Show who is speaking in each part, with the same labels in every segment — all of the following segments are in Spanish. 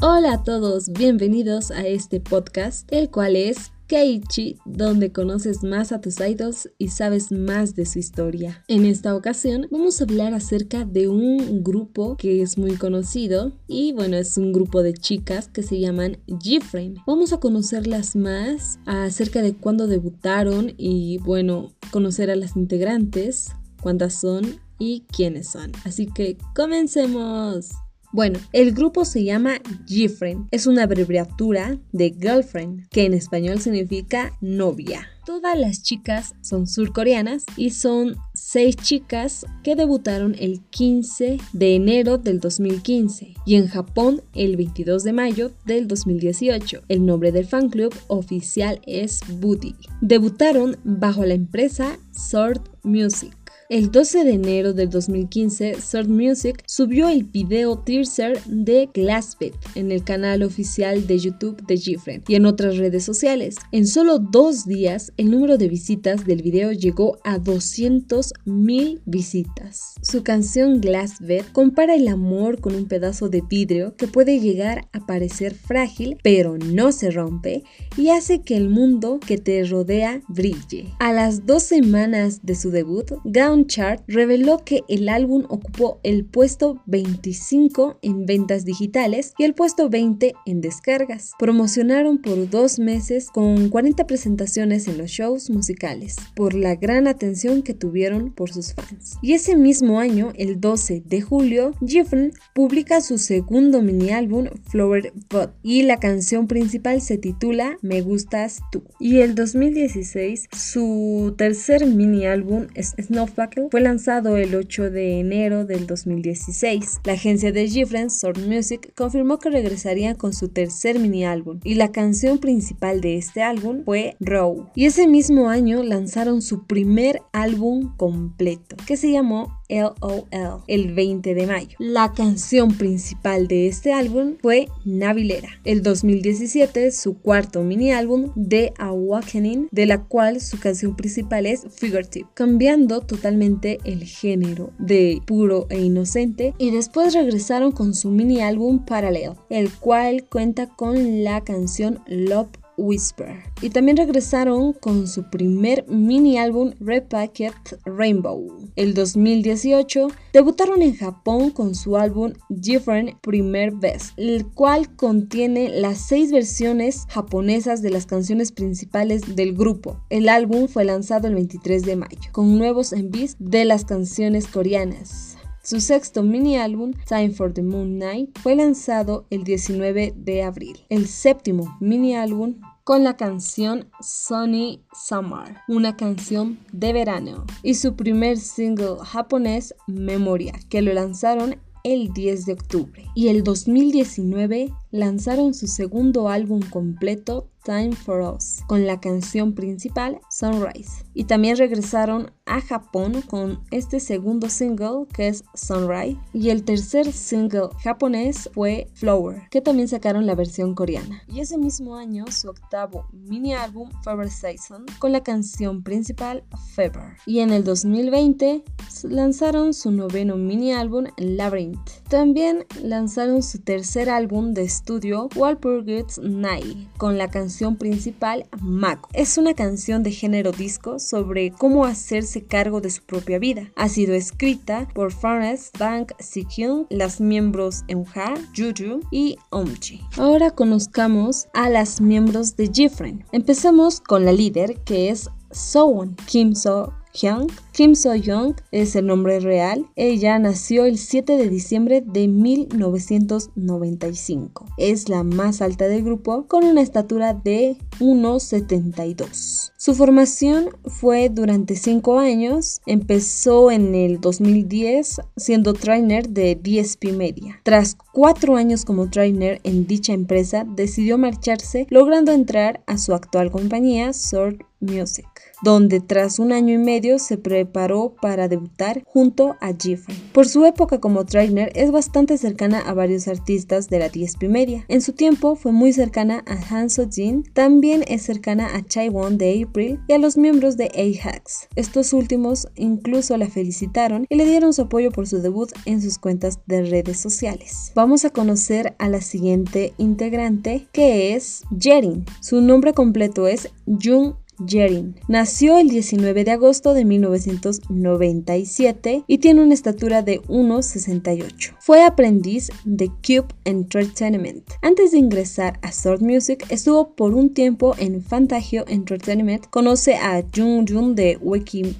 Speaker 1: Hola a todos, bienvenidos a este podcast, el cual es Keiichi, donde conoces más a tus idols y sabes más de su historia. En esta ocasión vamos a hablar acerca de un grupo que es muy conocido y bueno, es un grupo de chicas que se llaman G-Frame. Vamos a conocerlas más acerca de cuándo debutaron y bueno, conocer a las integrantes, cuántas son y quiénes son. Así que comencemos. Bueno, el grupo se llama Gfriend. Es una abreviatura de girlfriend, que en español significa novia. Todas las chicas son surcoreanas y son seis chicas que debutaron el 15 de enero del 2015 y en Japón el 22 de mayo del 2018. El nombre del fan club oficial es Booty. Debutaron bajo la empresa Sword Music. El 12 de enero del 2015, Sword Music subió el video teaser de Glassbit en el canal oficial de YouTube de Gfriend y en otras redes sociales. En solo dos días, el número de visitas del video llegó a 200.000 visitas. Su canción Glassbit compara el amor con un pedazo de vidrio que puede llegar a parecer frágil, pero no se rompe y hace que el mundo que te rodea brille. A las dos semanas de su debut, Gaon Chart reveló que el álbum ocupó el puesto 25 en ventas digitales y el puesto 20 en descargas. Promocionaron por dos meses con 40 presentaciones en los shows musicales por la gran atención que tuvieron por sus fans. Y ese mismo año, el 12 de julio, Jeffrey publica su segundo mini álbum Flower Bud y la canción principal se titula Me gustas tú. Y el 2016, su tercer mini álbum Snowflake fue lanzado el 8 de enero del 2016. La agencia de Gifren, Sword Music, confirmó que regresarían con su tercer mini álbum y la canción principal de este álbum fue Row. Y ese mismo año lanzaron su primer álbum completo, que se llamó LOL el 20 de mayo. La canción principal de este álbum fue Navilera. El 2017, su cuarto mini álbum, The Awakening, de la cual su canción principal es Figurative, cambiando totalmente el género de puro e inocente. Y después regresaron con su mini álbum Parallel, el cual cuenta con la canción Love Whisper. Y también regresaron con su primer mini álbum Repacket Rainbow. El 2018 debutaron en Japón con su álbum Different Primer Best, el cual contiene las seis versiones japonesas de las canciones principales del grupo. El álbum fue lanzado el 23 de mayo, con nuevos envíos de las canciones coreanas. Su sexto mini álbum, Time for the Moon Night, fue lanzado el 19 de abril. El séptimo mini álbum con la canción Sunny Summer, una canción de verano, y su primer single japonés Memoria, que lo lanzaron el 10 de octubre. Y el 2019 lanzaron su segundo álbum completo, Time for Us, con la canción principal Sunrise. Y también regresaron a Japón con este segundo single que es Sunrise. Y el tercer single japonés fue Flower, que también sacaron la versión coreana. Y ese mismo año su octavo mini álbum Fever Season con la canción principal Fever. Y en el 2020 lanzaron su noveno mini álbum Labyrinth. También lanzaron su tercer álbum de estudio Walpurgis Night con la canción principal Mako. Es una canción de género disco sobre cómo hacerse cargo de su propia vida. Ha sido escrita por Farnes, Bank Sikyung, las miembros Eunha, Juju y Omchi. Ahora conozcamos a las miembros de Jifren. Empezamos con la líder que es Sowon Kim So Hyung. Kim So-young es el nombre real. Ella nació el 7 de diciembre de 1995. Es la más alta del grupo con una estatura de 1,72. Su formación fue durante 5 años. Empezó en el 2010 siendo trainer de DSP Media. Tras 4 años como trainer en dicha empresa, decidió marcharse logrando entrar a su actual compañía, Sword Music, donde tras un año y medio se preparó para debutar junto a Jeffrey. Por su época como trainer es bastante cercana a varios artistas de la DSP Media. En su tiempo fue muy cercana a Hanso Jin, también es cercana a Chaiwon de April y a los miembros de A-Hacks. Estos últimos incluso la felicitaron y le dieron su apoyo por su debut en sus cuentas de redes sociales. Vamos a conocer a la siguiente integrante que es Jerin. Su nombre completo es Jung Jerin. Nació el 19 de agosto de 1997 y tiene una estatura de 1,68. Fue aprendiz de Cube Entertainment. Antes de ingresar a Sword Music, estuvo por un tiempo en Fantagio Entertainment. Conoce a Jung Jun de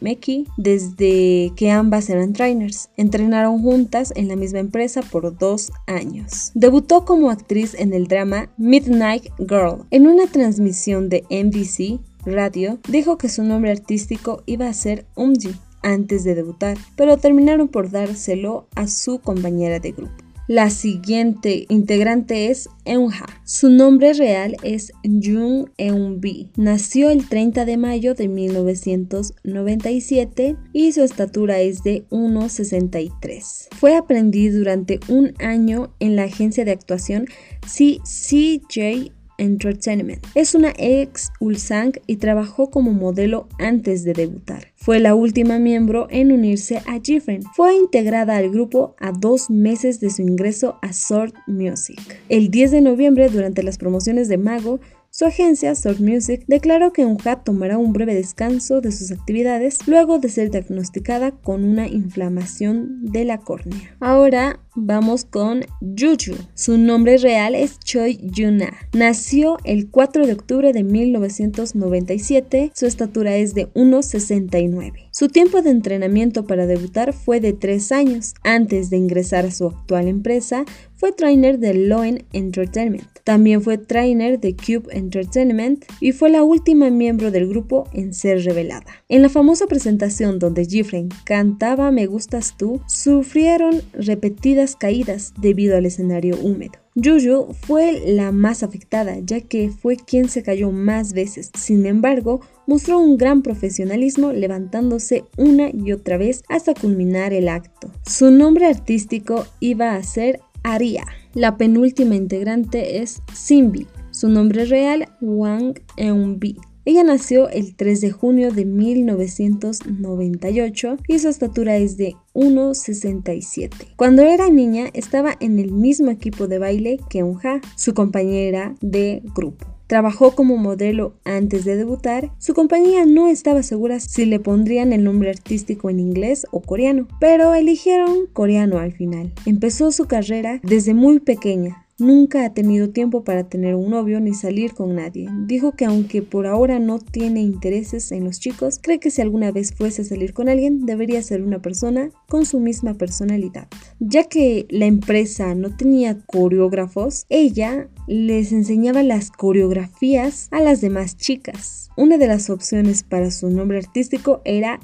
Speaker 1: Meki desde que ambas eran trainers. Entrenaron juntas en la misma empresa por dos años. Debutó como actriz en el drama Midnight Girl en una transmisión de NBC Radio, dijo que su nombre artístico iba a ser Umji antes de debutar, pero terminaron por dárselo a su compañera de grupo. La siguiente integrante es Eunha. Su nombre real es Jung Eunbi. Nació el 30 de mayo de 1997 y su estatura es de 1,63. Fue aprendiz durante un año en la agencia de actuación CCJ Entertainment. Es una ex Ulsang y trabajó como modelo antes de debutar. Fue la última miembro en unirse a Jiffen. Fue integrada al grupo a dos meses de su ingreso a Sword Music. El 10 de noviembre, durante las promociones de Mago, su agencia, Sword Music, declaró que Unha tomará un breve descanso de sus actividades luego de ser diagnosticada con una inflamación de la córnea. Ahora vamos con Juju. Su nombre real es Choi Yuna. Nació el 4 de octubre de 1997. Su estatura es de 1,69. Su tiempo de entrenamiento para debutar fue de 3 años. Antes de ingresar a su actual empresa, fue trainer de Loen Entertainment. También fue trainer de Cube Entertainment y fue la última miembro del grupo en ser revelada. En la famosa presentación donde Jeffrey cantaba Me gustas tú, sufrieron repetidas caídas debido al escenario húmedo. Juju fue la más afectada, ya que fue quien se cayó más veces. Sin embargo, mostró un gran profesionalismo levantándose una y otra vez hasta culminar el acto. Su nombre artístico iba a ser Aria. La penúltima integrante es Simbi. Su nombre real, Wang Eunbi. Ella nació el 3 de junio de 1998 y su estatura es de 1,67. Cuando era niña estaba en el mismo equipo de baile que Unha, su compañera de grupo. Trabajó como modelo antes de debutar. Su compañía no estaba segura si le pondrían el nombre artístico en inglés o coreano, pero eligieron coreano al final. Empezó su carrera desde muy pequeña, Nunca ha tenido tiempo para tener un novio ni salir con nadie. Dijo que aunque por ahora no tiene intereses en los chicos, cree que si alguna vez fuese a salir con alguien, debería ser una persona con su misma personalidad. Ya que la empresa no tenía coreógrafos, ella les enseñaba las coreografías a las demás chicas. Una de las opciones para su nombre artístico era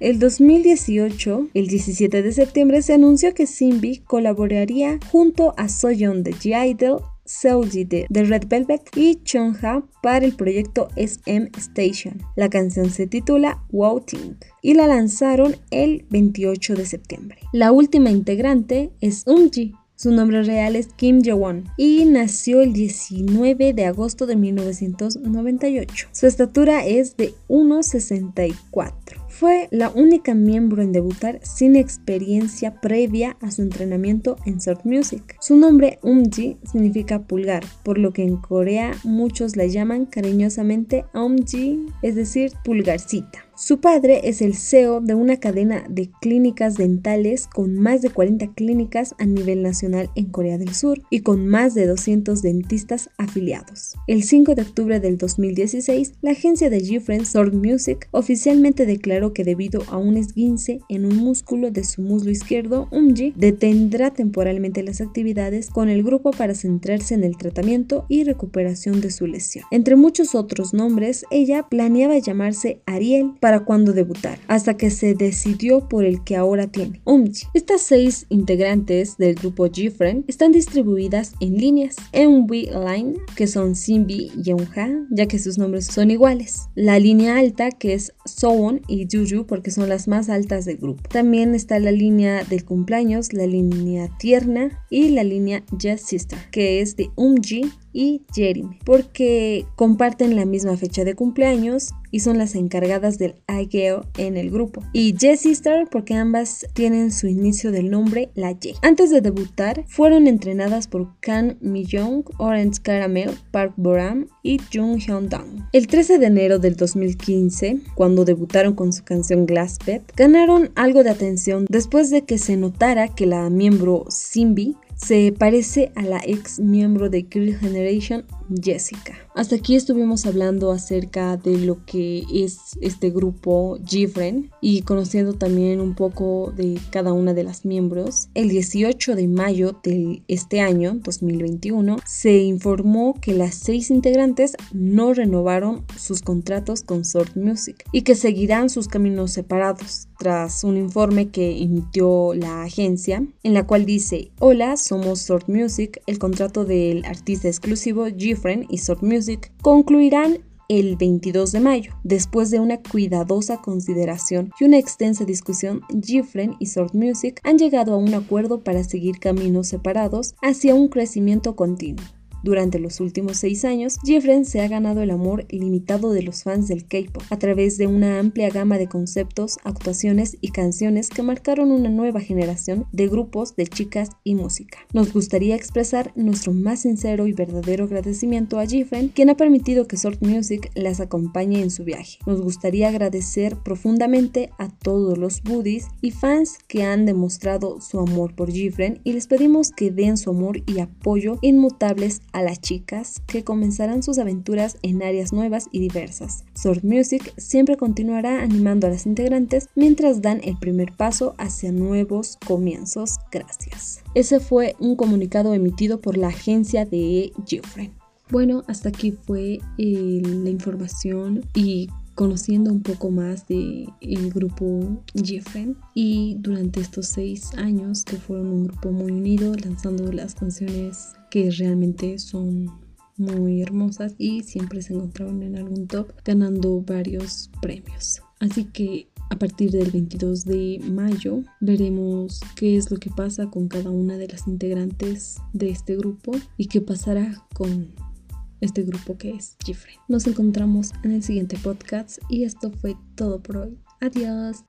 Speaker 1: el 2018, el 17 de septiembre, se anunció que Simbi colaboraría junto a Soyeon de G-Idol Seoji de, Red Velvet y Chonha para el proyecto SM Station. La canción se titula Wouting y la lanzaron el 28 de septiembre. La última integrante es Unji, su nombre real es Kim Je-won y nació el 19 de agosto de 1998. Su estatura es de 1,64. Fue la única miembro en debutar sin experiencia previa a su entrenamiento en Sword Music. Su nombre Umji significa pulgar, por lo que en Corea muchos la llaman cariñosamente Umji, es decir, pulgarcita. Su padre es el CEO de una cadena de clínicas dentales con más de 40 clínicas a nivel nacional en Corea del Sur y con más de 200 dentistas afiliados. El 5 de octubre del 2016, la agencia de G-Friend Sword Music oficialmente declaró que debido a un esguince en un músculo de su muslo izquierdo, Umji detendrá temporalmente las actividades con el grupo para centrarse en el tratamiento y recuperación de su lesión. Entre muchos otros nombres, ella planeaba llamarse Ariel para cuándo debutar, hasta que se decidió por el que ahora tiene, UMG. Estas seis integrantes del grupo GFriend están distribuidas en líneas MV Line, que son Simbi y Eunha, ya que sus nombres son iguales. La línea alta, que es Sowon y Juju, porque son las más altas del grupo. También está la línea del cumpleaños, la línea tierna y la línea Just Sister, que es de UMG y Jeremy, porque comparten la misma fecha de cumpleaños y son las encargadas del IGEO en el grupo. Y Jessie Star porque ambas tienen su inicio del nombre la J. Antes de debutar, fueron entrenadas por Kang Mi-young, Orange Caramel, Park Boram y Jung Hyun-dong. El 13 de enero del 2015, cuando debutaron con su canción Glass Pet, ganaron algo de atención después de que se notara que la miembro Simbi se parece a la ex miembro de Girl Generation, Jessica. Hasta aquí estuvimos hablando acerca de lo que es este grupo Gifren y conociendo también un poco de cada una de las miembros. El 18 de mayo de este año, 2021, se informó que las seis integrantes no renovaron sus contratos con Sword Music y que seguirán sus caminos separados tras un informe que emitió la agencia en la cual dice, hola, somos Sword Music, el contrato del artista exclusivo Gifren y Sword Music concluirán el 22 de mayo. Después de una cuidadosa consideración y una extensa discusión, Gifren y Sword Music han llegado a un acuerdo para seguir caminos separados hacia un crecimiento continuo. Durante los últimos seis años, Jeffren se ha ganado el amor ilimitado de los fans del K-pop a través de una amplia gama de conceptos, actuaciones y canciones que marcaron una nueva generación de grupos de chicas y música. Nos gustaría expresar nuestro más sincero y verdadero agradecimiento a Jeffren, quien ha permitido que Sword Music las acompañe en su viaje. Nos gustaría agradecer profundamente a todos los buddies y fans que han demostrado su amor por Jeffren y les pedimos que den su amor y apoyo inmutables a las chicas que comenzarán sus aventuras en áreas nuevas y diversas. Sword Music siempre continuará animando a las integrantes mientras dan el primer paso hacia nuevos comienzos. Gracias. Ese fue un comunicado emitido por la agencia de Geoffrey. Bueno, hasta aquí fue eh, la información y conociendo un poco más del el grupo Jeffrey y durante estos seis años que fueron un grupo muy unido lanzando las canciones que realmente son muy hermosas y siempre se encontraron en algún top ganando varios premios. Así que a partir del 22 de mayo veremos qué es lo que pasa con cada una de las integrantes de este grupo y qué pasará con este grupo que es Jeffrey. Nos encontramos en el siguiente podcast y esto fue todo por hoy. Adiós.